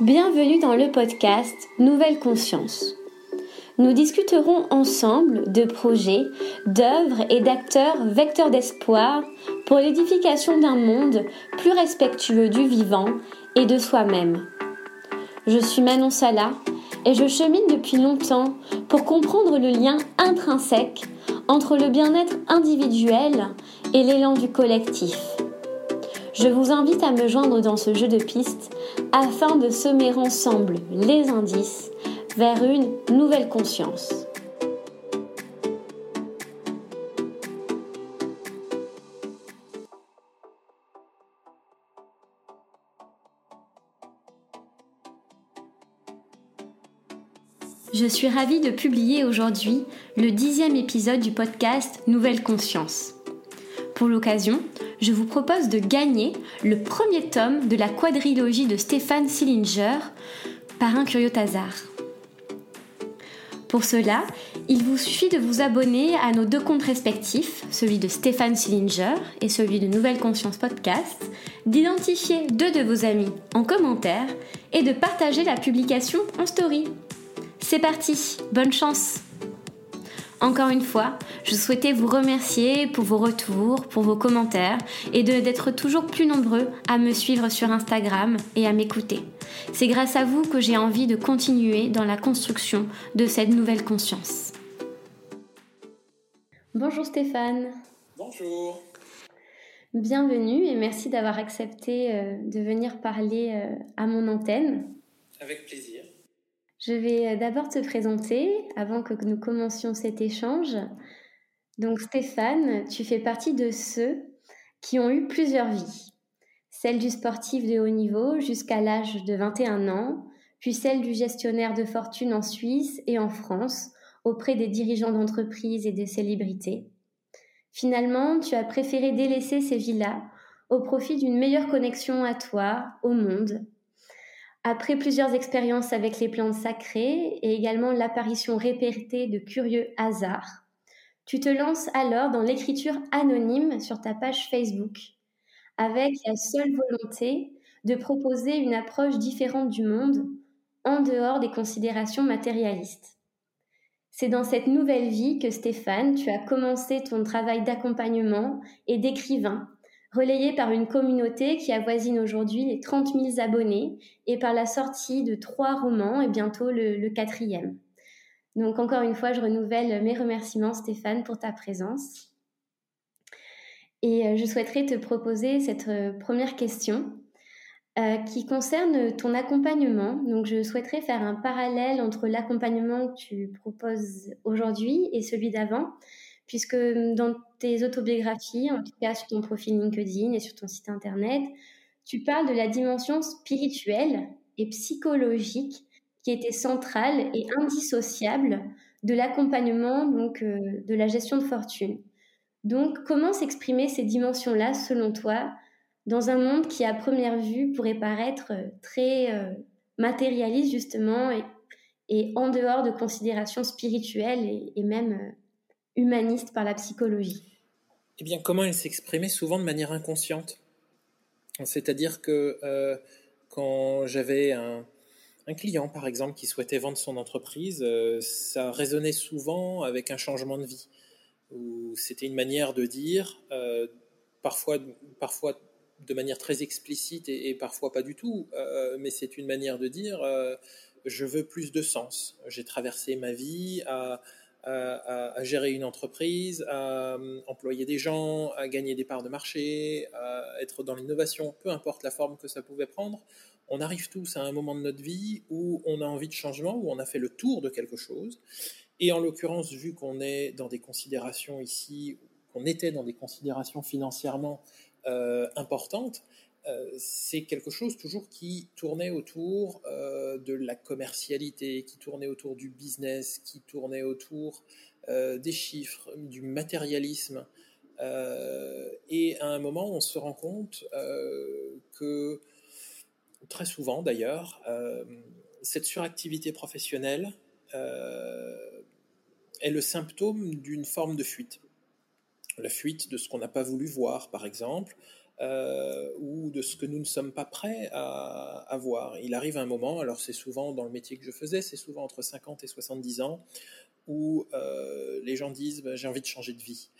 Bienvenue dans le podcast Nouvelle Conscience. Nous discuterons ensemble de projets, d'œuvres et d'acteurs vecteurs d'espoir pour l'édification d'un monde plus respectueux du vivant et de soi-même. Je suis Manon Sala et je chemine depuis longtemps pour comprendre le lien intrinsèque entre le bien-être individuel et l'élan du collectif. Je vous invite à me joindre dans ce jeu de pistes afin de semer ensemble les indices vers une nouvelle conscience. Je suis ravie de publier aujourd'hui le dixième épisode du podcast Nouvelle Conscience. Pour l'occasion, je vous propose de gagner le premier tome de la quadrilogie de Stéphane Sillinger par un curieux hasard. Pour cela, il vous suffit de vous abonner à nos deux comptes respectifs, celui de Stéphane Sillinger et celui de Nouvelle Conscience Podcast, d'identifier deux de vos amis en commentaire et de partager la publication en story. C'est parti, bonne chance encore une fois, je souhaitais vous remercier pour vos retours, pour vos commentaires et d'être toujours plus nombreux à me suivre sur Instagram et à m'écouter. C'est grâce à vous que j'ai envie de continuer dans la construction de cette nouvelle conscience. Bonjour Stéphane. Bonjour. Bienvenue et merci d'avoir accepté euh, de venir parler euh, à mon antenne. Avec plaisir. Je vais euh, d'abord te présenter avant que nous commencions cet échange. Donc Stéphane, tu fais partie de ceux qui ont eu plusieurs vies. Celle du sportif de haut niveau jusqu'à l'âge de 21 ans, puis celle du gestionnaire de fortune en Suisse et en France auprès des dirigeants d'entreprises et des célébrités. Finalement, tu as préféré délaisser ces vies-là au profit d'une meilleure connexion à toi, au monde, après plusieurs expériences avec les plantes sacrées et également l'apparition répétée de curieux hasards, tu te lances alors dans l'écriture anonyme sur ta page Facebook, avec la seule volonté de proposer une approche différente du monde en dehors des considérations matérialistes. C'est dans cette nouvelle vie que Stéphane, tu as commencé ton travail d'accompagnement et d'écrivain relayé par une communauté qui avoisine aujourd'hui les 30 000 abonnés et par la sortie de trois romans et bientôt le, quatrième. Donc encore une fois, je renouvelle mes remerciements Stéphane pour ta présence. Et euh, je souhaiterais te proposer cette euh, première question euh, qui concerne ton accompagnement. Donc je souhaiterais faire un parallèle entre l'accompagnement que tu proposes aujourd'hui et celui d'avant puisque hum, dans tes autobiographies, en tout cas sur ton profil LinkedIn et sur ton site internet, tu parles de la dimension spirituelle et psychologique qui était centrale et indissociable de l'accompagnement donc euh, de la gestion de fortune. Donc comment s'exprimer ces dimensions-là selon toi dans un monde qui à première vue pourrait paraître euh, très euh, matérialiste justement et, en dehors de considérations spirituelles et, même humaniste par la psychologie Eh bien, comment elle s'exprimait souvent de manière inconsciente. C'est-à-dire que euh, quand j'avais un, client, par exemple, qui souhaitait vendre son entreprise, euh, ça résonnait souvent avec un changement de vie. C'était une manière de dire, euh, parfois, parfois de manière très explicite et parfois pas du tout, mais c'est une manière de dire, je veux plus de sens. J'ai traversé ma vie à à, gérer une entreprise, à euh, employer des gens, à gagner des parts de marché, à être dans l'innovation, peu importe la forme que ça pouvait prendre. On arrive tous à un moment de notre vie où on a envie de changement, où on a fait le tour de quelque chose. Et en l'occurrence, vu qu'on est dans des considérations ici, qu'on était dans des considérations financièrement euh, importantes, c'est quelque chose toujours qui tournait autour euh, de la commercialité, qui tournait autour du business, qui tournait autour euh, des chiffres, du matérialisme. et à un moment, on se rend compte que, très souvent d'ailleurs, cette suractivité professionnelle est le symptôme d'une forme de fuite. La fuite de ce qu'on n'a pas voulu voir, par exemple, euh, ou de ce que nous ne sommes pas prêts à, avoir. Il arrive un moment, alors c'est souvent dans le métier que je faisais, c'est souvent entre 50 et 70 ans, où euh, les gens disent bah, j'ai envie de changer de vie.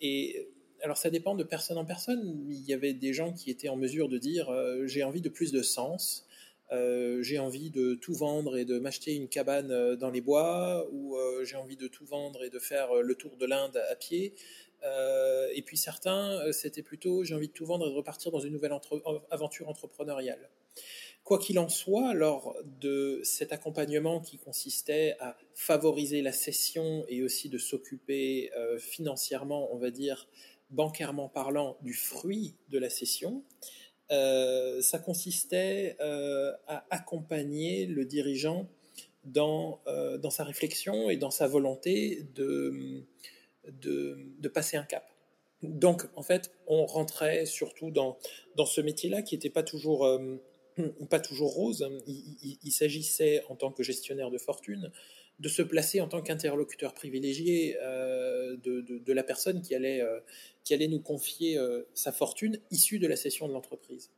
Et alors ça dépend de personne en personne. Il y avait des gens qui étaient en mesure de dire euh, j'ai envie de plus de sens, j'ai envie de tout vendre et de m'acheter une cabane dans les bois, ou j'ai envie de tout vendre et de faire le tour de l'Inde à pied. Euh, et puis certains, euh, c'était plutôt j'ai envie de tout vendre et de repartir dans une nouvelle aventure entrepreneuriale. Quoi qu'il en soit, lors de cet accompagnement qui consistait à favoriser la cession et aussi de s'occuper euh, financièrement, on va dire, bancairement parlant, du fruit de la cession, ça consistait à accompagner le dirigeant dans, dans sa réflexion et dans sa volonté de de, passer un cap. Donc, en fait, on rentrait surtout dans, dans ce métier-là qui n'était pas toujours, euh, pas toujours rose. Il, s'agissait, en tant que gestionnaire de fortune, de se placer en tant qu'interlocuteur privilégié euh, de, la personne qui allait, euh, qui allait nous confier sa fortune issue de la cession de l'entreprise.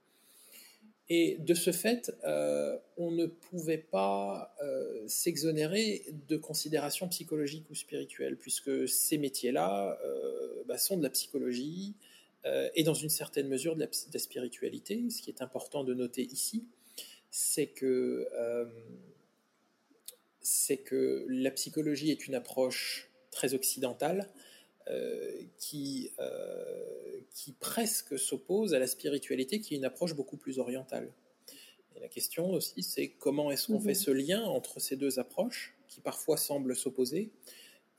Et de ce fait, euh, on ne pouvait pas euh, s'exonérer de considérations psychologiques ou spirituelles, puisque ces métiers-là euh, bah, sont de la psychologie et dans une certaine mesure de la, spiritualité. Ce qui est important de noter ici, c'est que, que la psychologie est une approche très occidentale qui qui presque s'oppose à la spiritualité, qui est une approche beaucoup plus orientale. Et la question aussi, c'est comment est-ce qu'on fait mhm. ce lien entre ces deux approches, qui parfois semblent s'opposer,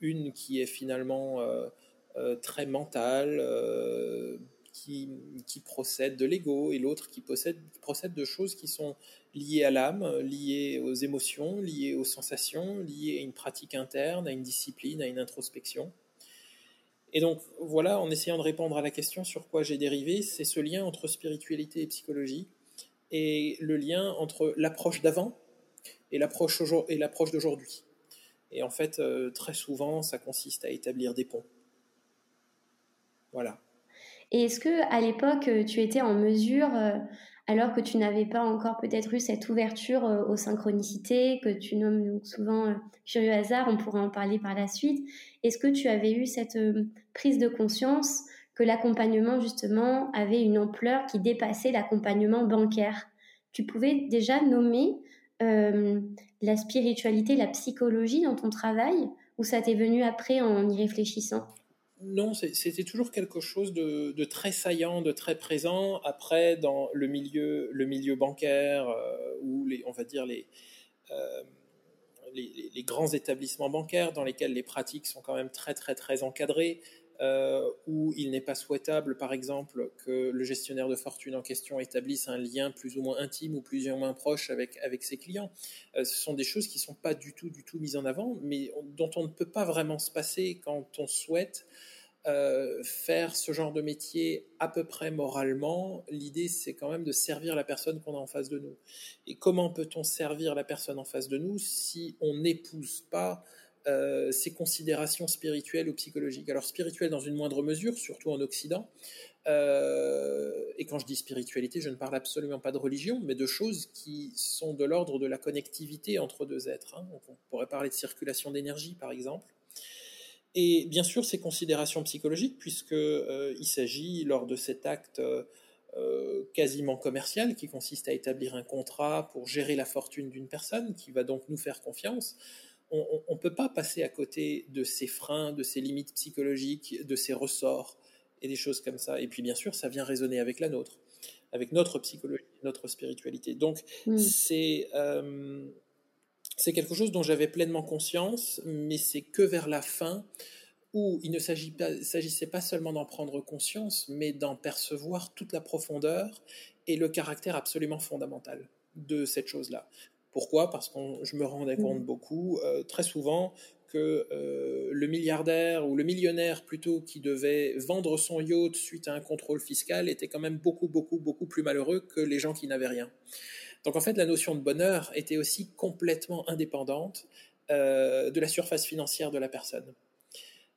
une qui est finalement euh, euh, très mentale, euh, qui, qui, procède de l'ego, et l'autre qui possède, procède de choses qui sont liées à l'âme, liées aux émotions, liées aux sensations, liées à une pratique interne, à une discipline, à une introspection. Et donc voilà, en essayant de répondre à la question sur quoi j'ai dérivé, c'est ce lien entre spiritualité et psychologie, et le lien entre l'approche d'avant et l'approche d'aujourd'hui. Et en fait, euh, très souvent, ça consiste à établir des ponts. Voilà. Et est-ce que à l'époque, tu étais en mesure euh, alors que tu n'avais pas encore peut-être eu cette ouverture euh, aux synchronicités que tu nommes souvent euh, curieux hasard, on pourra en parler par la suite. Est-ce que tu avais eu cette euh, prise de conscience que l'accompagnement justement avait une ampleur qui dépassait l'accompagnement bancaire? Tu pouvais déjà nommer la spiritualité, la psychologie dans ton travail ou ça t'est venu après en y réfléchissant? Non, c'était toujours quelque chose de, très saillant, de très présent. Après, dans le milieu, bancaire, euh, ou les, on va dire euh, les, les, grands établissements bancaires dans lesquels les pratiques sont quand même très très très encadrées, euh, où il n'est pas souhaitable, par exemple, que le gestionnaire de fortune en question établisse un lien plus ou moins intime ou plus ou moins proche avec, avec ses clients. ce sont des choses qui ne sont pas du tout, du tout mises en avant, mais dont on ne peut pas vraiment se passer quand on souhaite euh, faire ce genre de métier à peu près moralement, l'idée c'est quand même de servir la personne qu'on a en face de nous. Et comment peut-on servir la personne en face de nous si on n'épouse pas euh, ces considérations spirituelles ou psychologiques Alors spirituelles dans une moindre mesure, surtout en Occident. Euh, et quand je dis spiritualité, je ne parle absolument pas de religion, mais de choses qui sont de l'ordre de la connectivité entre deux êtres. Hein. on pourrait parler de circulation d'énergie, par exemple. Et bien sûr, ces considérations psychologiques, puisqu'il euh, s'agit, lors de cet acte euh, quasiment commercial, qui consiste à établir un contrat pour gérer la fortune d'une personne, qui va donc nous faire confiance, on ne peut pas passer à côté de ces freins, de ces limites psychologiques, de ces ressorts et des choses comme ça. Et puis bien sûr, ça vient résonner avec la nôtre, avec notre psychologie, notre spiritualité. Donc c'est... Euh, c'est quelque chose dont j'avais pleinement conscience, mais c'est que vers la fin où il ne s'agissait pas seulement d'en prendre conscience, mais d'en percevoir toute la profondeur et le caractère absolument fondamental de cette chose-là. Pourquoi? Parce que je me rendais mmh. compte beaucoup, euh, très souvent, que euh, le milliardaire ou le millionnaire plutôt qui devait vendre son yacht suite à un contrôle fiscal était quand même beaucoup, beaucoup, beaucoup plus malheureux que les gens qui n'avaient rien. Donc en fait, la notion de bonheur était aussi complètement indépendante euh, de la surface financière de la personne.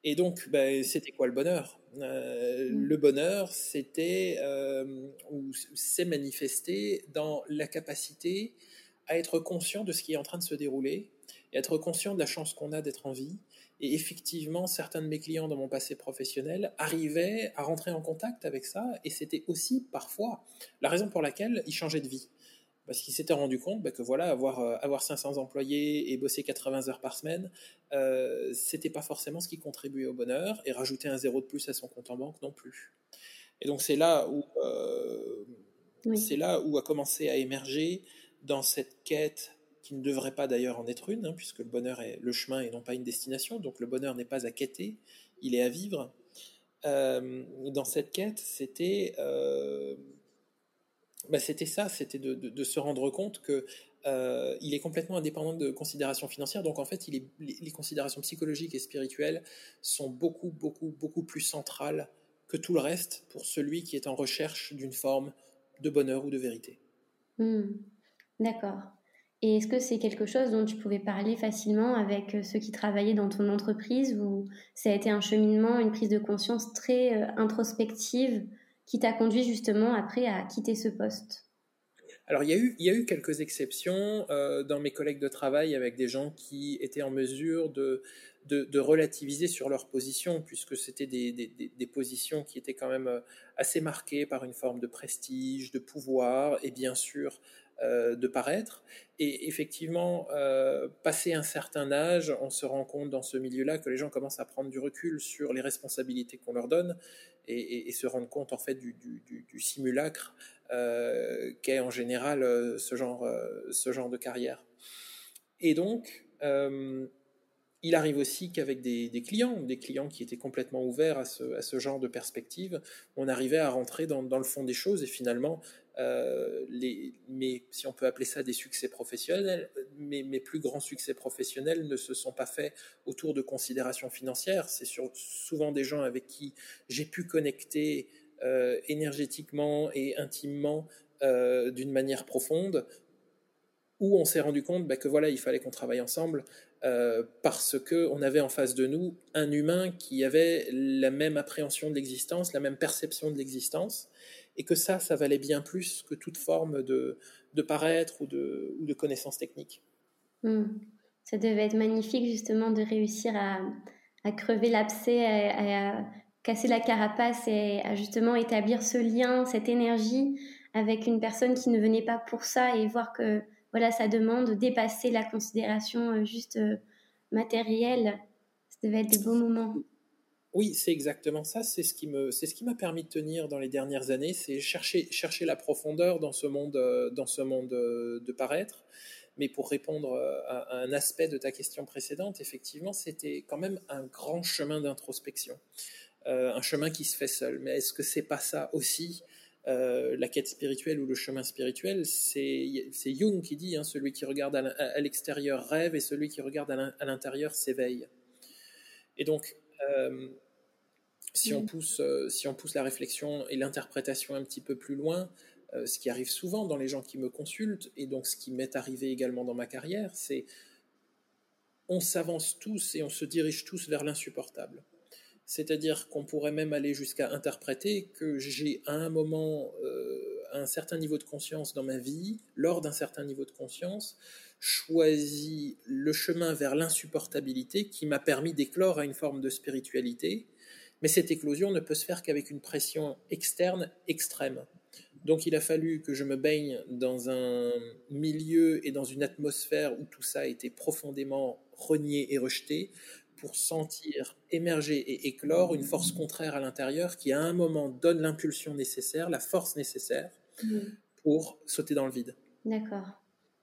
Et donc, ben, c'était quoi le bonheur? Euh, mm. Le bonheur, c'était euh, ou s'est manifesté dans la capacité à être conscient de ce qui est en train de se dérouler et être conscient de la chance qu'on a d'être en vie. Et effectivement, certains de mes clients dans mon passé professionnel arrivaient à rentrer en contact avec ça, et c'était aussi parfois la raison pour laquelle ils changeaient de vie parce qu'il s'était rendu compte bah, que voilà, avoir, euh, avoir 500 employés et bosser 80 heures par semaine, euh, c'était pas forcément ce qui contribuait au bonheur, et rajouter un zéro de plus à son compte en banque non plus. Et donc c'est là où euh, c'est là où a commencé à émerger dans cette quête qui ne devrait pas d'ailleurs en être une, hein, puisque le bonheur est le chemin et non pas une destination. Donc le bonheur n'est pas à quêter, il est à vivre. Euh, dans cette quête, c'était bah, c'était ça, c'était de, se rendre compte que euh, il est complètement indépendant de considérations financières. Donc en fait, les, considérations psychologiques et spirituelles sont beaucoup, beaucoup, beaucoup plus centrales que tout le reste pour celui qui est en recherche d'une forme de bonheur ou de vérité. Hmm. D'accord. Et est-ce que c'est quelque chose dont tu pouvais parler facilement avec euh, ceux qui travaillaient dans ton entreprise ou ça a été un cheminement, une prise de conscience très euh, introspective qui t'a conduit justement après à quitter ce poste? Alors, il y, a eu, quelques exceptions euh, dans mes collègues de travail avec des gens qui étaient en mesure de, relativiser sur leur position, puisque c'était des, positions qui étaient quand même assez marquées par une forme de prestige, de pouvoir et bien sûr de paraître. Et effectivement, euh, passé un certain âge, on se rend compte dans ce milieu-là que les gens commencent à prendre du recul sur les responsabilités qu'on leur donne et, se rendent compte en fait du, simulacre euh, qu'est en général ce genre, ce genre de carrière. Et donc, il arrive aussi qu'avec des, clients, des clients qui étaient complètement ouverts à ce, genre de perspective, on arrivait à rentrer dans, le fond des choses et finalement, euh, mais si on peut appeler ça des succès professionnels, mes, mes, plus grands succès professionnels ne se sont pas faits autour de considérations financières. C'est souvent des gens avec qui j'ai pu connecter euh, énergétiquement et intimement euh, d'une manière profonde, où on s'est rendu compte bah, que voilà, il fallait qu'on travaille ensemble euh, parce qu'on avait en face de nous un humain qui avait la même appréhension de l'existence, la même perception de l'existence, et que ça, ça valait bien plus que toute forme de, paraître ou de, ou de connaissances techniques. Hmm. Ça devait être magnifique justement de réussir à, à crever l'abcès, à, casser la carapace et à justement établir ce lien, cette énergie avec une personne qui ne venait pas pour ça et voir que voilà, ça demande de dépasser la considération euh, juste euh, matérielle. Ça devait être des beaux moments. Oui, c'est exactement ça. C'est ce qui me, c'est ce qui m'a permis de tenir dans les dernières années, c'est chercher, chercher la profondeur dans ce monde, euh, dans ce monde de paraître. Mais pour répondre à un aspect de ta question précédente, effectivement, c'était quand même un grand chemin d'introspection, un chemin qui se fait seul. Mais est-ce que c'est pas ça aussi euh, la quête spirituelle ou le chemin spirituel, c'est Jung qui dit, hein, celui qui regarde à l'extérieur rêve et celui qui regarde à l'intérieur s'éveille. Et donc, euh, si, on pousse, euh, si on pousse la réflexion et l'interprétation un petit peu plus loin, ce qui arrive souvent dans les gens qui me consultent, et donc ce qui m'est arrivé également dans ma carrière, c'est on s'avance tous et on se dirige tous vers l'insupportable. C'est-à-dire qu'on pourrait même aller jusqu'à interpréter que j'ai à un moment, euh, un certain niveau de conscience dans ma vie, lors d'un certain niveau de conscience, choisi le chemin vers l'insupportabilité qui m'a permis d'éclore à une forme de spiritualité. Mais cette éclosion ne peut se faire qu'avec une pression externe extrême. Donc il a fallu que je me baigne dans un milieu et dans une atmosphère où tout ça a été profondément renié et rejeté pour sentir émerger et éclore une force contraire à l'intérieur qui à un moment donne l'impulsion nécessaire, la force nécessaire mm. pour sauter dans le vide. D'accord.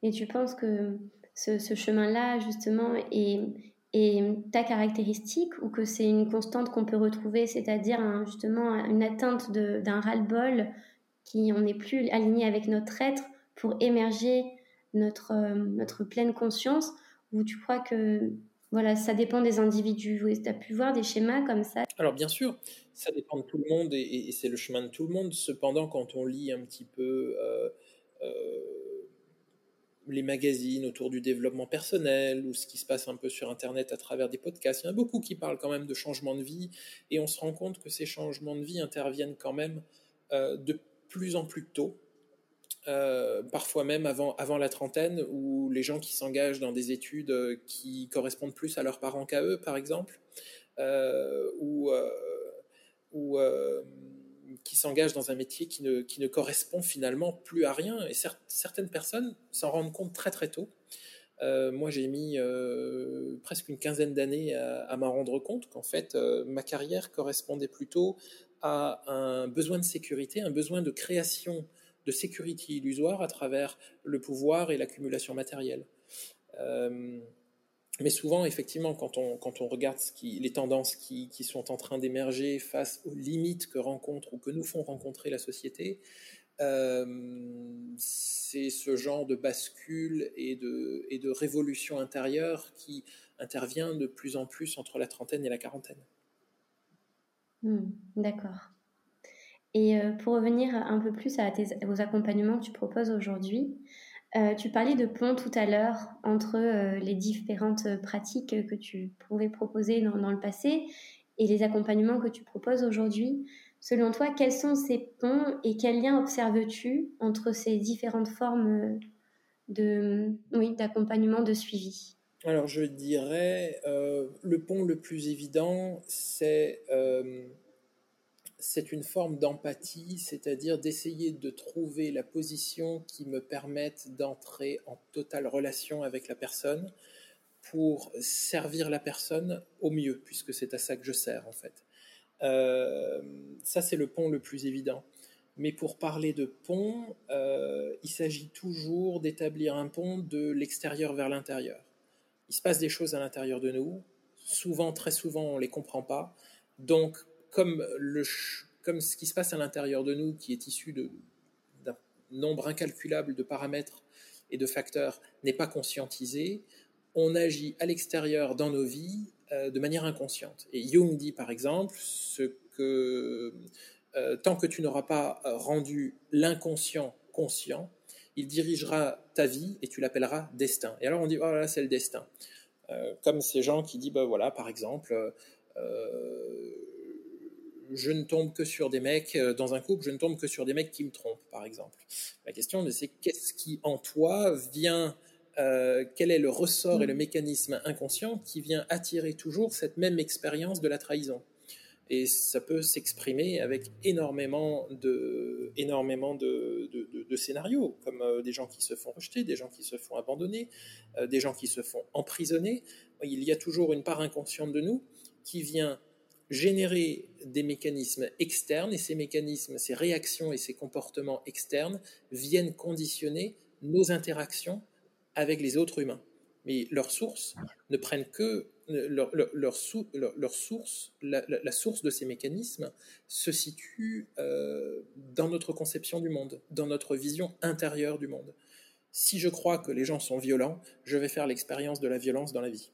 Et tu penses que ce, chemin-là, justement, est, ta caractéristique ou que c'est une constante qu'on peut retrouver, c'est-à-dire justement une atteinte d'un ras-le-bol qui on n'est plus aligné avec notre être pour émerger notre, euh, notre pleine conscience ou tu crois que voilà, ça dépend des individus. Tu as pu voir des schémas comme ça? Alors bien sûr, ça dépend de tout le monde et, c'est le chemin de tout le monde. Cependant, quand on lit un petit peu euh, euh, les magazines autour du développement personnel ou ce qui se passe un peu sur Internet à travers des podcasts. Il y en a beaucoup qui parlent quand même de changement de vie et on se rend compte que ces changements de vie interviennent quand même euh, de plus en plus tôt. Euh, parfois même avant, avant la trentaine, où les gens qui s'engagent dans des études qui correspondent plus à leurs parents qu'à eux, par exemple, ou, ou qui s'engagent dans un métier qui ne, qui ne, correspond finalement plus à rien. Et certaines personnes s'en rendent compte très très tôt. Euh, moi, j'ai mis euh, presque une quinzaine d'années à, m'en rendre compte qu'en fait, euh, ma carrière correspondait plutôt à un besoin de sécurité, un besoin de création de sécurité illusoire à travers le pouvoir et l'accumulation matérielle. Mais souvent, effectivement, quand on, quand on regarde qui, les tendances qui, qui sont en train d'émerger face aux limites que rencontre ou que nous font rencontrer la société, euh, c'est ce genre de bascule et de, et de révolution intérieure qui intervient de plus en plus entre la trentaine et la quarantaine. Hmm, d'accord. Et euh, pour revenir un peu plus à tes, aux accompagnements que tu proposes aujourd'hui, euh, tu parlais de pont tout à l'heure entre euh, les différentes pratiques que tu pouvais proposer dans, le passé et les accompagnements que tu proposes aujourd'hui. Selon toi, quels sont ces ponts et quels liens observes-tu entre ces différentes formes de, oui, d'accompagnement, de suivi? Alors je dirais, le pont le plus évident, c'est c'est une forme d'empathie, c'est-à-dire d'essayer de trouver la position qui me permette d'entrer en totale relation avec la personne pour servir la personne au mieux, puisque c'est à ça que je sers en fait. Euh, ça, c'est le pont le plus évident. Mais pour parler de pont, euh, il s'agit toujours d'établir un pont de l'extérieur vers l'intérieur. Il se passe des choses à l'intérieur de nous. Souvent, très souvent, on ne les comprend pas. Donc, comme, ce qui se passe à l'intérieur de nous, qui est issu d'un nombre incalculable de paramètres et de facteurs, n'est pas conscientisé, on agit à l'extérieur dans nos vies euh, de manière inconsciente. Et Jung dit par exemple ce que euh, tant que tu n'auras pas rendu l'inconscient conscient, il dirigera ta vie et tu l'appelleras destin. Et alors on dit oh là c'est le destin. Euh, comme ces gens qui disent bah voilà par exemple je ne tombe que sur des mecs, euh, dans un couple, je ne tombe que sur des mecs qui me trompent, par exemple. La question, c'est qu'est-ce qui en toi vient, euh, quel est le ressort et le mécanisme inconscient qui vient attirer toujours cette même expérience de la trahison? Et ça peut s'exprimer avec énormément de, scénarios, comme euh, des gens qui se font rejeter, des gens qui se font abandonner, des gens qui se font emprisonner. Il y a toujours une part inconsciente de nous qui vient générer des mécanismes externes et ces mécanismes, ces réactions et ces comportements externes viennent conditionner nos interactions avec les autres humains. Mais leurs sources ne prennent que leur, leur, source, la, source de ces mécanismes se situe euh, dans notre conception du monde, dans notre vision intérieure du monde. Si je crois que les gens sont violents, je vais faire l'expérience de la violence dans la vie.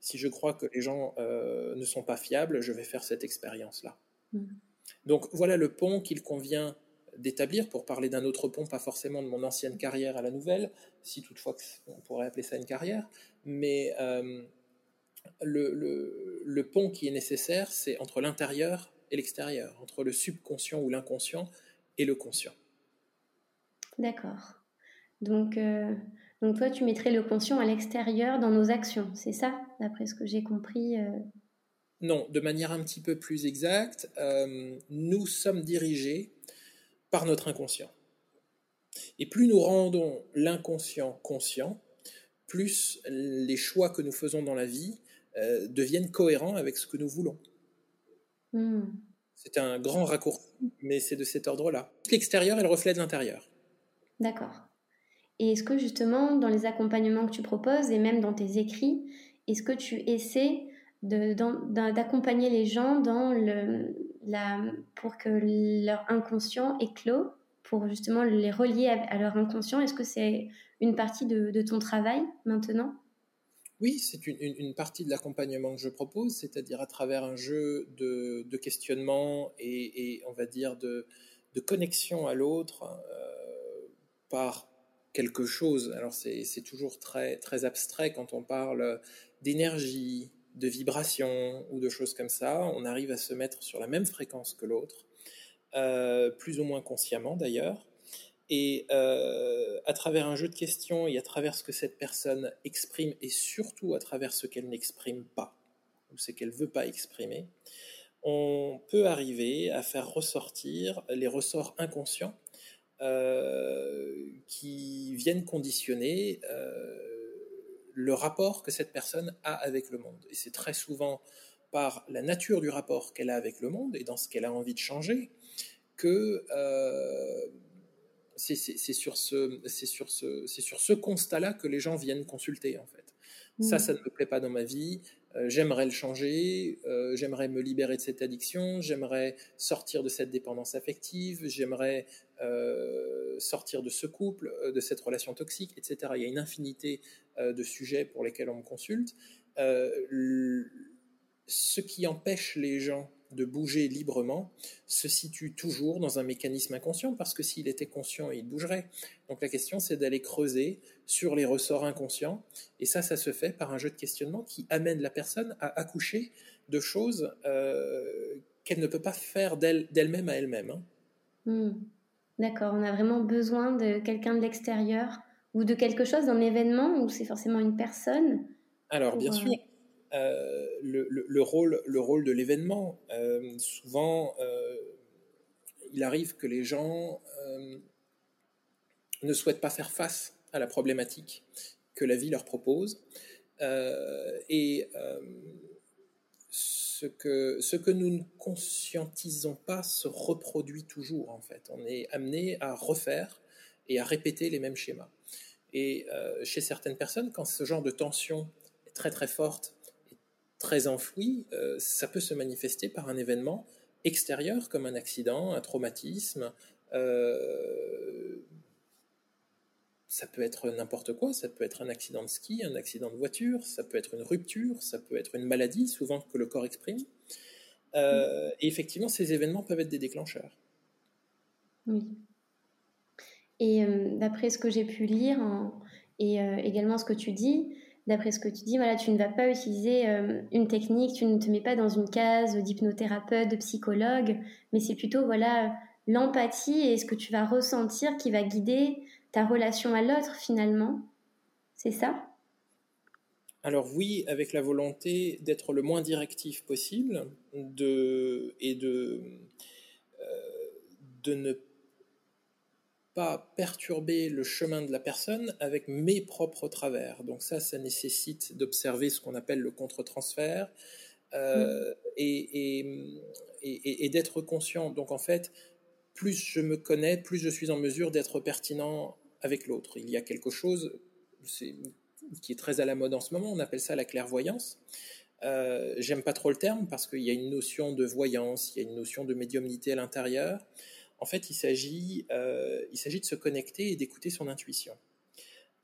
Si je crois que les gens euh, ne sont pas fiables, je vais faire cette expérience-là. Mm. Donc voilà le pont qu'il convient d'établir pour parler d'un autre pont, pas forcément de mon ancienne carrière à la nouvelle, si toutefois on pourrait appeler ça une carrière, mais euh, le, le, pont qui est nécessaire, c'est entre l'intérieur et l'extérieur, entre le subconscient ou l'inconscient et le conscient. D'accord. Donc, euh, donc toi, tu mettrais le conscient à l'extérieur dans nos actions, c'est ça, d'après ce que j'ai compris euh? Non, de manière un petit peu plus exacte, euh, nous sommes dirigés par notre inconscient. Et plus nous rendons l'inconscient conscient, plus les choix que nous faisons dans la vie euh, deviennent cohérents avec ce que nous voulons. Hmm. C'est un grand raccourci, mais c'est de cet ordre-là. L'extérieur est le reflet de l'intérieur. D'accord. Et est-ce que justement, dans les accompagnements que tu proposes et même dans tes écrits, est-ce que tu essaies d'accompagner les gens pour que leur inconscient éclot, pour justement les relier à, leur inconscient? Est-ce que c'est une partie de, ton travail maintenant? Oui, c'est une, partie de l'accompagnement que je propose, c'est-à-dire à travers un jeu de, questionnement et, on va dire de, connexion à l'autre euh, par quelque chose. Alors c'est toujours très, très abstrait quand on parle d'énergie, de vibration ou de choses comme ça. On arrive à se mettre sur la même fréquence que l'autre, euh, plus ou moins consciemment d'ailleurs. Et euh, à travers un jeu de questions et à travers ce que cette personne exprime et surtout à travers ce qu'elle n'exprime pas ou ce qu'elle veut pas exprimer, on peut arriver à faire ressortir les ressorts inconscients qui viennent conditionner euh, le rapport que cette personne a avec le monde. Et c'est très souvent par la nature du rapport qu'elle a avec le monde et dans ce qu'elle a envie de changer que euh, c'est sur ce, sur ce, sur ce constat-là que les gens viennent consulter en fait. Ça, mmh. ça ne me plaît pas dans ma vie. Euh, j'aimerais le changer, euh, j'aimerais me libérer de cette addiction, j'aimerais sortir de cette dépendance affective, j'aimerais euh, sortir de ce couple, de cette relation toxique, etc. Il y a une infinité de sujets pour lesquels on me consulte. ce qui empêche les gens de bouger librement se situe toujours dans un mécanisme inconscient, parce que s'il était conscient, il bougerait. Donc la question, c'est d'aller creuser sur les ressorts inconscients, et ça, ça se fait par un jeu de questionnement qui amène la personne à accoucher de choses euh, qu'elle ne peut pas faire d'elle-même à elle-même. Hein. Hmm. D'accord, on a vraiment besoin de quelqu'un de l'extérieur ou de quelque chose, d'un événement, ou c'est forcément une personne Alors, bien sûr, euh, le, rôle, le rôle de l'événement. Euh, souvent, euh, il arrive que les gens ne souhaitent pas faire face à la problématique que la vie leur propose. et ce que, ce que nous ne conscientisons pas se reproduit toujours, en fait. On est amené à refaire et à répéter les mêmes schémas. Et chez certaines personnes, quand ce genre de tension est très très forte très enfoui, euh, ça peut se manifester par un événement extérieur comme un accident, un traumatisme. Euh, ça peut être n'importe quoi, ça peut être un accident de ski, un accident de voiture, ça peut être une rupture, ça peut être une maladie, souvent que le corps exprime. Euh, et effectivement, ces événements peuvent être des déclencheurs. Oui. Et d'après ce que j'ai pu lire et également ce que tu dis, d'après ce que tu dis, voilà, tu ne vas pas utiliser euh, une technique, tu ne te mets pas dans une case d'hypnothérapeute, de psychologue, mais c'est plutôt voilà l'empathie et ce que tu vas ressentir qui va guider ta relation à l'autre finalement. C'est ça? Alors oui, avec la volonté d'être le moins directif possible de, et de, euh, de ne perturber le chemin de la personne avec mes propres travers. Donc ça, ça nécessite d'observer ce qu'on appelle le contre-transfert euh, et, et, d'être conscient. Donc en fait, plus je me connais, plus je suis en mesure d'être pertinent avec l'autre. Il y a quelque chose qui est très à la mode en ce moment, on appelle ça la clairvoyance. Euh, j'aime pas trop le terme parce qu'il y a une notion de voyance, il y a une notion de médiumnité à l'intérieur. En fait, il s'agit, euh, il s'agit de se connecter et d'écouter son intuition.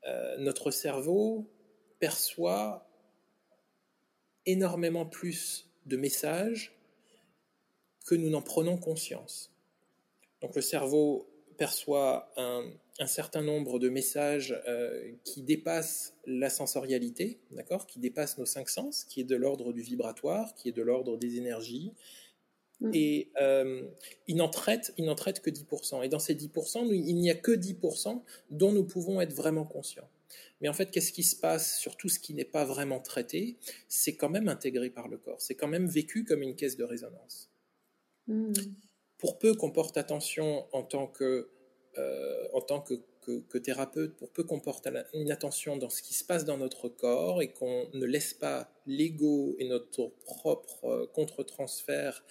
Euh, notre cerveau perçoit énormément plus de messages que nous n'en prenons conscience. Donc le cerveau perçoit un, certain nombre de messages euh, qui dépassent la sensorialité, qui dépassent nos cinq sens, qui est de l'ordre du vibratoire, qui est de l'ordre des énergies, Mm. Et euh, il n'en traite, il n'en traite que 10%. Et dans ces 10%, il n'y a que 10% dont nous pouvons être vraiment conscients. Mais en fait, qu'est-ce qui se passe sur tout ce qui n'est pas vraiment traité? C'est quand même intégré par le corps. C'est quand même vécu comme une caisse de résonance. Mm. Pour peu qu'on porte attention en tant que, euh, en tant que, que, thérapeute, pour peu qu'on porte une attention dans ce qui se passe dans notre corps et qu'on ne laisse pas l'ego et notre propre euh, contre-transfert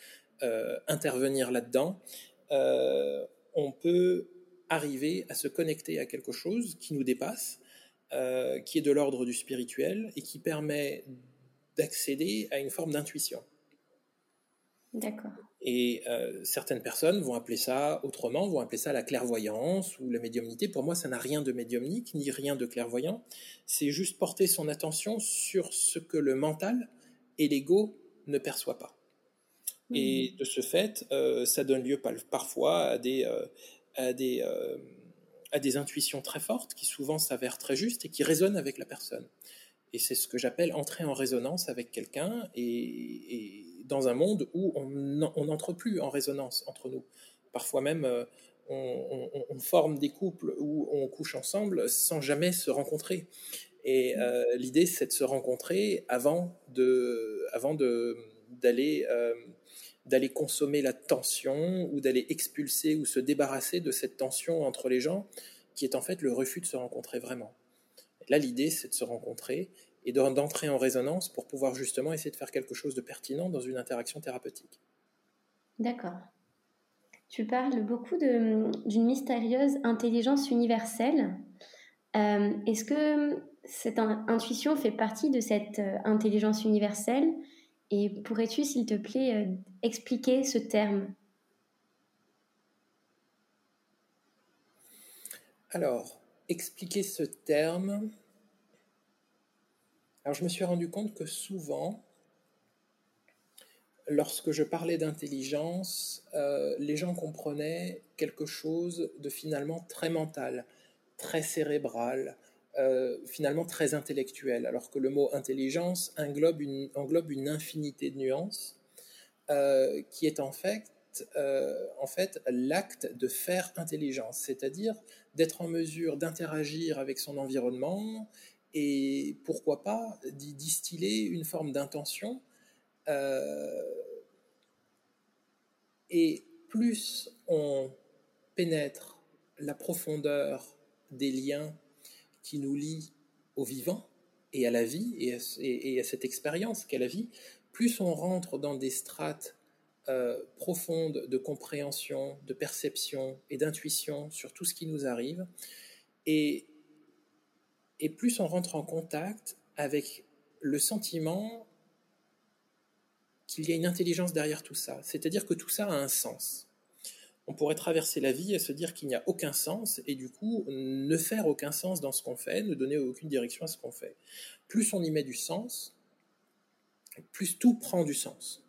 intervenir là-dedans, euh, on peut arriver à se connecter à quelque chose qui nous dépasse, euh, qui est de l'ordre du spirituel et qui permet d'accéder à une forme d'intuition. D'accord. Et certaines personnes vont appeler ça autrement, vont appeler ça la clairvoyance ou la médiumnité. Pour moi, ça n'a rien de médiumnique ni rien de clairvoyant. C'est juste porter son attention sur ce que le mental et l'ego ne perçoivent pas. Et mm. de ce fait, euh, ça donne lieu parfois à des, euh, à des, euh, intuitions très fortes qui souvent s'avèrent très justes et qui résonnent avec la personne. Et c'est ce que j'appelle entrer en résonance avec quelqu'un et, dans un monde où on n'entre plus en résonance entre nous. Parfois même, euh, on, forme des couples où on couche ensemble sans jamais se rencontrer. Et euh, l'idée, c'est de se rencontrer avant de, avant de d'aller euh, d'aller consommer la tension ou d'aller expulser ou se débarrasser de cette tension entre les gens qui est en fait le refus de se rencontrer vraiment. Là, l'idée, c'est de se rencontrer et d'entrer en résonance pour pouvoir justement essayer de faire quelque chose de pertinent dans une interaction thérapeutique. D'accord. Tu parles beaucoup d'une mystérieuse intelligence universelle. Euh, est-ce que cette intuition fait partie de cette euh, intelligence universelle? Et pourrais-tu, s'il te plaît, euh, expliquer ce terme? Alors, expliquer ce terme. Alors, je me suis rendu compte que souvent, lorsque je parlais d'intelligence, euh, les gens comprenaient quelque chose de finalement très mental, très cérébral, euh, finalement très intellectuel, alors que le mot intelligence englobe une, infinité de nuances, euh, qui est en fait, en fait l'acte de faire intelligence, c'est-à-dire d'être en mesure d'interagir avec son environnement et pourquoi pas d'y distiller une forme d'intention euh, et plus on pénètre la profondeur des liens qui nous lient au vivant et à la vie et à, cette expérience qu'est la vie, plus on rentre dans des strates euh, profondes de compréhension, de perception et d'intuition sur tout ce qui nous arrive, et plus on rentre en contact avec le sentiment qu'il y a une intelligence derrière tout ça. C'est-à-dire que tout ça a un sens. On pourrait traverser la vie et se dire qu'il n'y a aucun sens et du coup ne faire aucun sens dans ce qu'on fait, ne donner aucune direction à ce qu'on fait. Plus on y met du sens, plus tout prend du sens.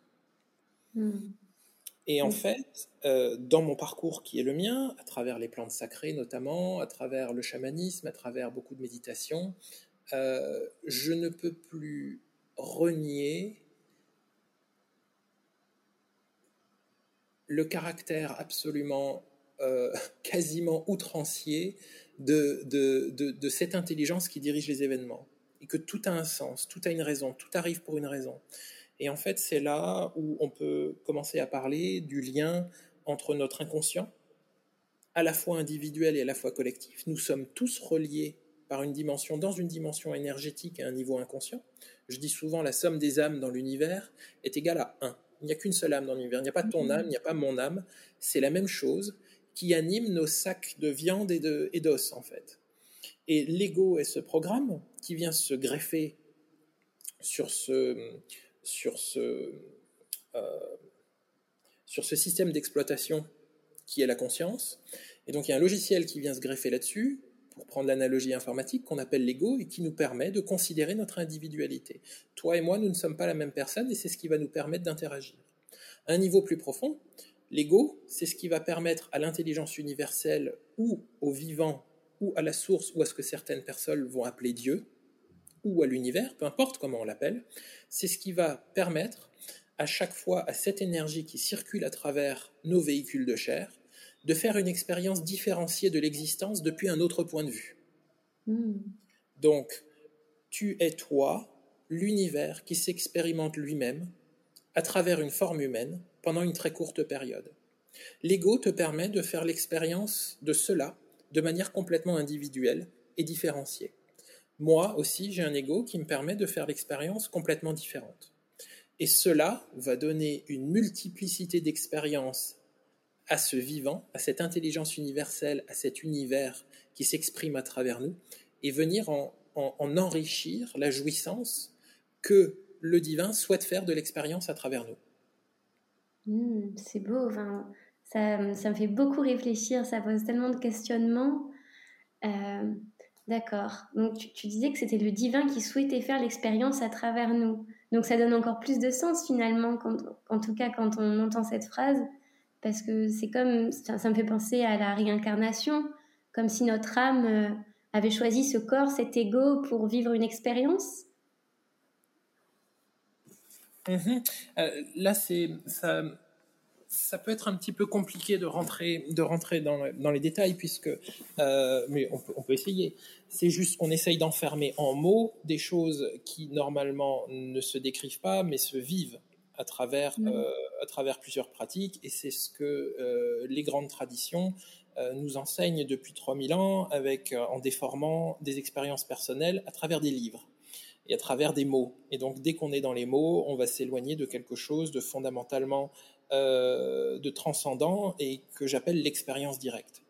Hmm. Et en fait, euh, dans mon parcours qui est le mien, à travers les plantes sacrées notamment, à travers le chamanisme, à travers beaucoup de méditation, euh, je ne peux plus renier le caractère absolument euh, quasiment outrancier de, de, cette intelligence qui dirige les événements. Et que tout a un sens, tout a une raison, tout arrive pour une raison. Et en fait, c'est là où on peut commencer à parler du lien entre notre inconscient, à la fois individuel et à la fois collectif. Nous sommes tous reliés par une dimension, dans une dimension énergétique à un niveau inconscient. Je dis souvent la somme des âmes dans l'univers est égale à 1. Il n'y a qu'une seule âme dans l'univers. Il n'y a pas ton mhm. âme, il n'y a pas mon âme. C'est la même chose qui anime nos sacs de viande et d'os, en fait. Et l'ego est ce programme qui vient se greffer sur ce, sur ce, euh, sur ce système d'exploitation qui est la conscience. Et donc il y a un logiciel qui vient se greffer là-dessus, pour prendre l'analogie informatique, qu'on appelle l'ego et qui nous permet de considérer notre individualité. Toi et moi, nous ne sommes pas la même personne et c'est ce qui va nous permettre d'interagir. Un niveau plus profond, l'ego, c'est ce qui va permettre à l'intelligence universelle ou au vivant ou à la source ou à ce que certaines personnes vont appeler Dieu ou à l'univers, peu importe comment on l'appelle, c'est ce qui va permettre à chaque fois à cette énergie qui circule à travers nos véhicules de chair de faire une expérience différenciée de l'existence depuis un autre point de vue. Hmm. Donc, tu es toi, l'univers qui s'expérimente lui-même à travers une forme humaine pendant une très courte période. L'ego te permet de faire l'expérience de cela de manière complètement individuelle et différenciée. Moi aussi, j'ai un ego qui me permet de faire l'expérience complètement différente. Et cela va donner une multiplicité d'expériences à ce vivant, à cette intelligence universelle, à cet univers qui s'exprime à travers nous, et venir en, enrichir la jouissance que le divin souhaite faire de l'expérience à travers nous. Mmh, c'est beau, ça, me fait beaucoup réfléchir, ça pose tellement de questionnements. Euh, d'accord, donc tu, disais que c'était le divin qui souhaitait faire l'expérience à travers nous. Donc ça donne encore plus de sens finalement, en tout cas quand on entend cette phrase parce que c'est comme ça, me fait penser à la réincarnation comme si notre âme avait choisi ce corps, cet ego, pour vivre une expérience Mhm. Euh, là, c'est ça, ça peut être un petit peu compliqué de rentrer, de rentrer dans, dans les détails, puisque, euh, mais on peut, on peut essayer. C'est juste qu'on essaye d'enfermer en mots des choses qui normalement ne se décrivent pas, mais se vivent à travers, mhm. euh, à travers plusieurs pratiques, et c'est ce que les grandes traditions nous enseignent depuis 3000 ans, avec, en déformant des expériences personnelles à travers des livres et à travers des mots. Et donc, dès qu'on est dans les mots, on va s'éloigner de quelque chose de fondamentalement euh, de transcendant et que j'appelle l'expérience directe.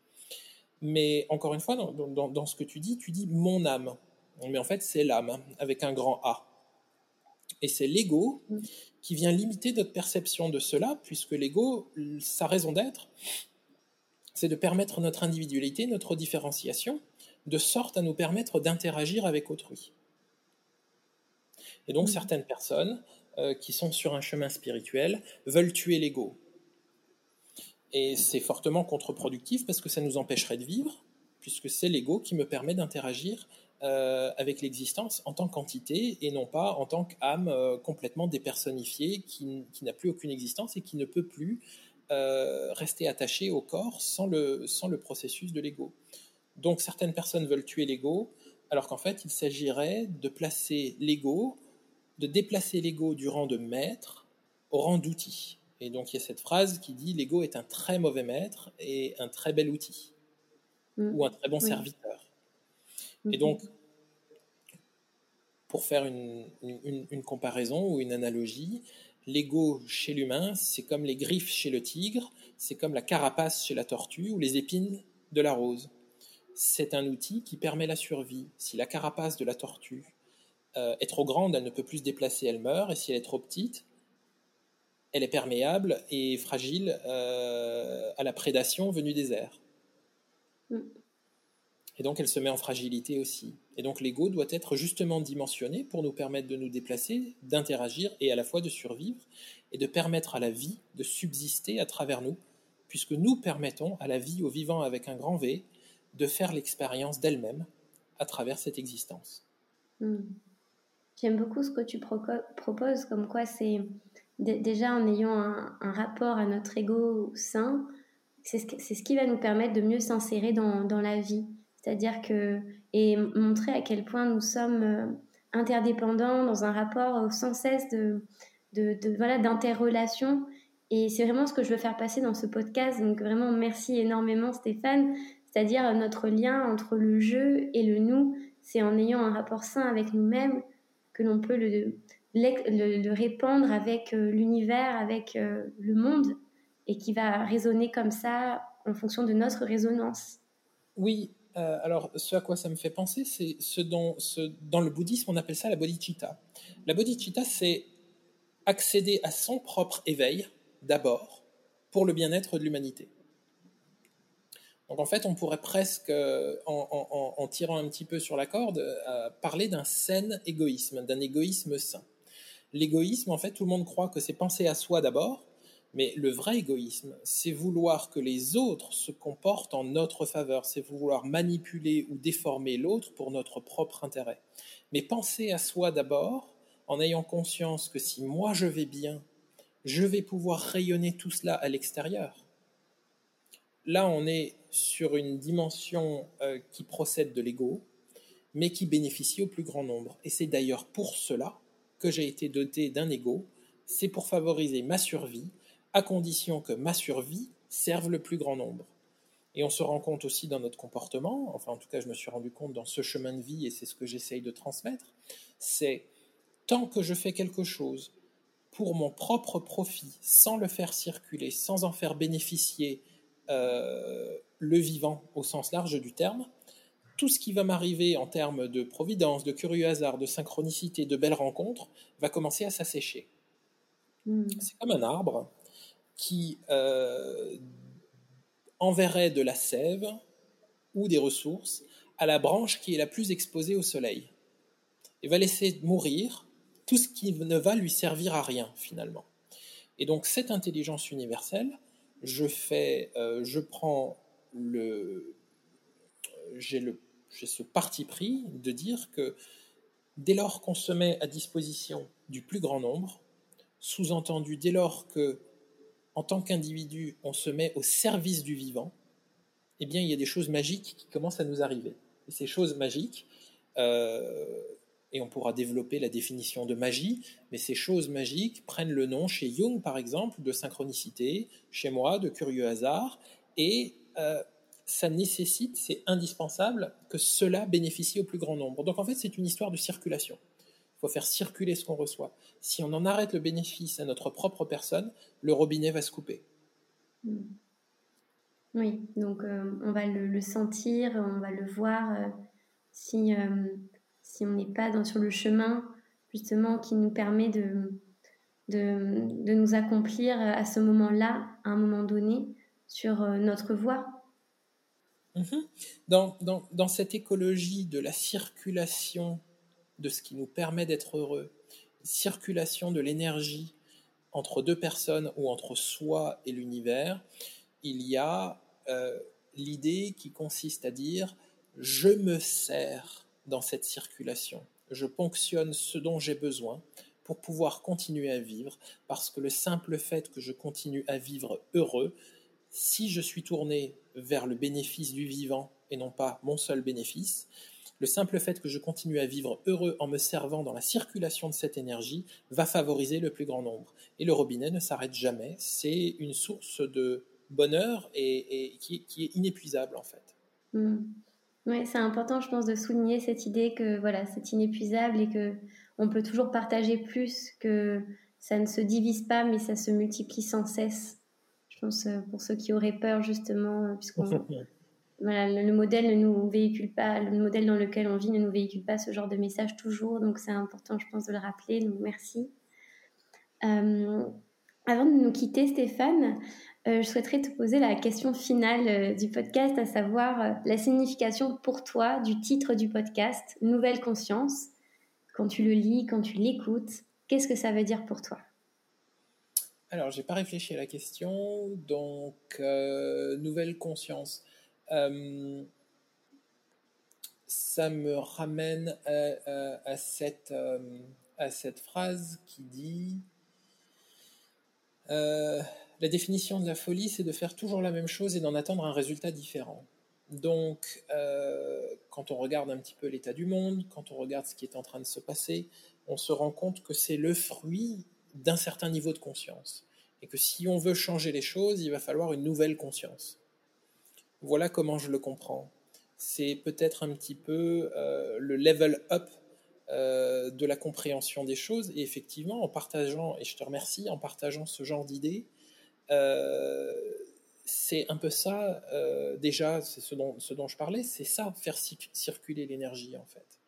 Mais encore une fois, dans, dans, ce que tu dis, tu dis mon âme. Mais en fait, c'est l'âme avec un grand A. Et c'est l'ego qui vient limiter notre perception de cela, puisque l'ego, sa raison d'être, c'est de permettre notre individualité, notre différenciation, de sorte à nous permettre d'interagir avec autrui. Et donc, mm. certaines personnes euh, qui sont sur un chemin spirituel veulent tuer l'ego. Et c'est fortement contre-productif parce que ça nous empêcherait de vivre, puisque c'est l'ego qui me permet d'interagir euh, avec l'existence en tant qu'entité et non pas en tant qu'âme euh, complètement dépersonnifiée qui, n'a plus aucune existence et qui ne peut plus rester attachée au corps sans le, sans le processus de l'ego. Donc certaines personnes veulent tuer l'ego, alors qu'en fait il s'agirait de placer l'ego de déplacer l'ego du rang de maître au rang d'outil. Et donc il y a cette phrase qui dit l'ego est un très mauvais maître et un très bel outil, mm. ou un très bon serviteur. Et donc, pour faire une, une, comparaison ou une analogie, l'ego chez l'humain, c'est comme les griffes chez le tigre, c'est comme la carapace chez la tortue ou les épines de la rose. C'est un outil qui permet la survie. Si la carapace de la tortue euh, est trop grande, elle ne peut plus se déplacer, elle meurt. Et si elle est trop petite, elle est perméable et fragile euh, à la prédation venue des airs. Mm. Et donc elle se met en fragilité aussi. Et donc l'ego doit être justement dimensionné pour nous permettre de nous déplacer, d'interagir et à la fois de survivre et de permettre à la vie de subsister à travers nous, puisque nous permettons à la vie, au vivant avec un grand V, de faire l'expérience d'elle-même à travers cette existence. Mm. J'aime beaucoup ce que tu proposes, comme quoi c'est déjà en ayant un, rapport à notre ego sain, c'est ce, qui va nous permettre de mieux s'insérer dans, la vie. C'est-à-dire que, et montrer à quel point nous sommes euh, interdépendants dans un rapport sans cesse de, de, voilà, d'interrelation. Et c'est vraiment ce que je veux faire passer dans ce podcast. Donc vraiment, merci énormément Stéphane. C'est-à-dire notre lien entre le jeu et le nous, c'est en ayant un rapport sain avec nous-mêmes que l'on peut le, le, répandre avec euh, l'univers, avec euh, le monde, et qui va résonner comme ça en fonction de notre résonance. Oui, euh, alors ce à quoi ça me fait penser, c'est ce dont dans le bouddhisme on appelle ça la bodhicitta. La bodhicitta, c'est accéder à son propre éveil d'abord pour le bien-être de l'humanité. Donc en fait, on pourrait presque, euh, en, tirant un petit peu sur la corde, euh, parler d'un sain égoïsme, d'un égoïsme sain. L'égoïsme, en fait, tout le monde croit que c'est penser à soi d'abord, mais le vrai égoïsme, c'est vouloir que les autres se comportent en notre faveur, c'est vouloir manipuler ou déformer l'autre pour notre propre intérêt. Mais penser à soi d'abord, en ayant conscience que si moi je vais bien, je vais pouvoir rayonner tout cela à l'extérieur. Là, on est sur une dimension euh, qui procède de l'ego, mais qui bénéficie au plus grand nombre. Et c'est d'ailleurs pour cela que j'ai été doté d'un ego, c'est pour favoriser ma survie, à condition que ma survie serve le plus grand nombre. Et on se rend compte aussi dans notre comportement, enfin en tout cas je me suis rendu compte dans ce chemin de vie, et c'est ce que j'essaye de transmettre, c'est tant que je fais quelque chose pour mon propre profit, sans le faire circuler, sans en faire bénéficier euh, le vivant au sens large du terme, tout ce qui va m'arriver en termes de providence, de curieux hasard, de synchronicité, de belles rencontres, va commencer à s'assécher. Hmm. C'est comme un arbre qui euh, enverrait de la sève ou des ressources à la branche qui est la plus exposée au soleil et va laisser mourir tout ce qui ne va lui servir à rien finalement. Et donc cette intelligence universelle, je fais, euh, je prends le, j'ai ce parti pris de dire que dès lors qu'on se met à disposition du plus grand nombre, sous-entendu dès lors que, en tant qu'individu, on se met au service du vivant, eh bien, il y a des choses magiques qui commencent à nous arriver. Et ces choses magiques, euh, et on pourra développer la définition de magie, mais ces choses magiques prennent le nom chez Jung, par exemple, de synchronicité, chez moi, de curieux hasard, et euh, ça nécessite, c'est indispensable que cela bénéficie au plus grand nombre. Donc en fait, c'est une histoire de circulation. Il faut faire circuler ce qu'on reçoit. Si on en arrête le bénéfice à notre propre personne, le robinet va se couper. Hmm. Oui, donc euh, on va le, sentir, on va le voir euh, si, euh, si on n'est pas dans, sur le chemin justement qui nous permet de, de, de nous accomplir à ce moment-là, à un moment donné, sur notre voie. Mhm. Dans, dans, dans, cette écologie de la circulation de ce qui nous permet d'être heureux, circulation de l'énergie entre deux personnes ou entre soi et l'univers, il y a euh, l'idée qui consiste à dire je me sers dans cette circulation, je ponctionne ce dont j'ai besoin pour pouvoir continuer à vivre, parce que le simple fait que je continue à vivre heureux, si je suis tourné vers le bénéfice du vivant et non pas mon seul bénéfice, le simple fait que je continue à vivre heureux en me servant dans la circulation de cette énergie va favoriser le plus grand nombre. Et le robinet ne s'arrête jamais, c'est une source de bonheur et, qui, est inépuisable en fait. Oui, c'est important, je pense, de souligner cette idée que voilà, c'est inépuisable et que on peut toujours partager plus, que ça ne se divise pas, mais ça se multiplie sans cesse. Je pense euh, pour ceux qui auraient peur justement, euh, puisqu'on le, modèle ne nous véhicule pas, le modèle dans lequel on vit ne nous véhicule pas ce genre de message toujours, donc c'est important, je pense, de le rappeler. Donc merci. Euh, avant de nous quitter, Stéphane, euh, je souhaiterais te poser la question finale euh, du podcast, à savoir la signification pour toi du titre du podcast, Nouvelle conscience. Quand tu le lis, quand tu l'écoutes, qu'est-ce que ça veut dire pour toi? Alors, j'ai pas réfléchi à la question, donc Nouvelle conscience. Ça me ramène à, cette, à cette phrase qui dit la définition de la folie, c'est de faire toujours la même chose et d'en attendre un résultat différent. Donc, euh, quand on regarde un petit peu l'état du monde, quand on regarde ce qui est en train de se passer, on se rend compte que c'est le fruit d'un certain niveau de conscience. Et que si on veut changer les choses, il va falloir une nouvelle conscience. Voilà comment je le comprends. C'est peut-être un petit peu euh, le level up euh, de la compréhension des choses. Et effectivement, en partageant, et je te remercie, en partageant ce genre d'idées, euh, c'est un peu ça, déjà, c'est ce dont, ce dont je parlais, c'est ça, faire circuler l'énergie en fait.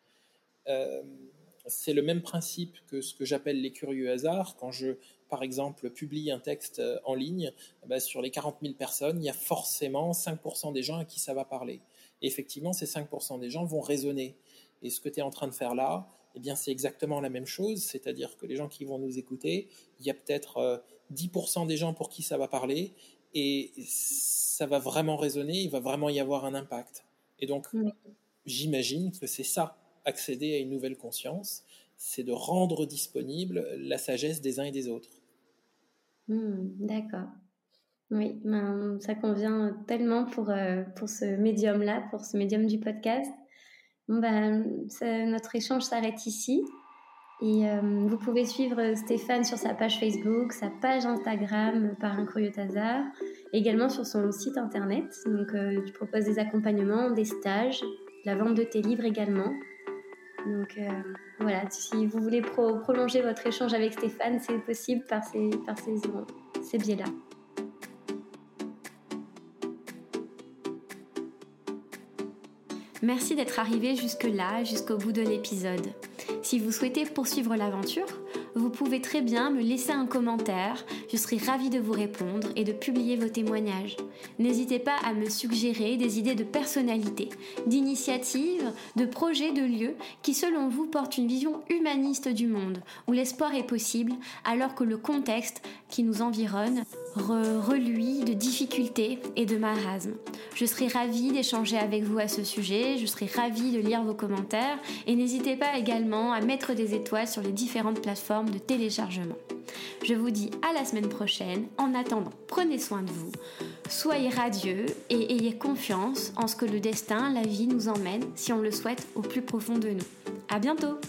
C'est le même principe que ce que j'appelle les curieux hasards. Quand je, par exemple, publie un texte en ligne, eh ben, sur les 40 000 personnes, il y a forcément 5% des gens à qui ça va parler. Et effectivement, ces 5% des gens vont raisonner. Et ce que tu es en train de faire là, eh bien, c'est exactement la même chose. C'est-à-dire que les gens qui vont nous écouter, il y a peut-être 10% des gens pour qui ça va parler et ça va vraiment résonner, il va vraiment y avoir un impact. Et donc, j'imagine que c'est ça, accéder à une nouvelle conscience, c'est de rendre disponible la sagesse des uns et des autres. Hmm, d'accord. Oui, ben, ça convient tellement pour, euh, pour ce médium-là, pour ce médium du podcast. ben, notre échange s'arrête ici. Et euh, vous pouvez suivre Stéphane sur sa page Facebook, sa page Instagram par un curieux hasard, également sur son site internet. Donc, euh, tu proposes des accompagnements, des stages, la vente de tes livres également. Donc euh, voilà, si vous voulez prolonger votre échange avec Stéphane, c'est possible par ces, par ces, ces biais-là. Merci d'être arrivé jusque-là, jusqu'au bout de l'épisode. Si vous souhaitez poursuivre l'aventure, vous pouvez très bien me laisser un commentaire, je serai ravie de vous répondre et de publier vos témoignages. N'hésitez pas à me suggérer des idées de personnalité, d'initiatives, de projets, de lieux qui selon vous portent une vision humaniste du monde, où l'espoir est possible alors que le contexte qui nous environne reluit de difficultés et de marasme. Je serai ravie d'échanger avec vous à ce sujet, je serai ravie de lire vos commentaires et n'hésitez pas également à mettre des étoiles sur les différentes plateformes de téléchargement. Je vous dis à la semaine prochaine. En attendant, prenez soin de vous, soyez radieux et ayez confiance en ce que le destin, la vie nous emmène si on le souhaite au plus profond de nous. À bientôt!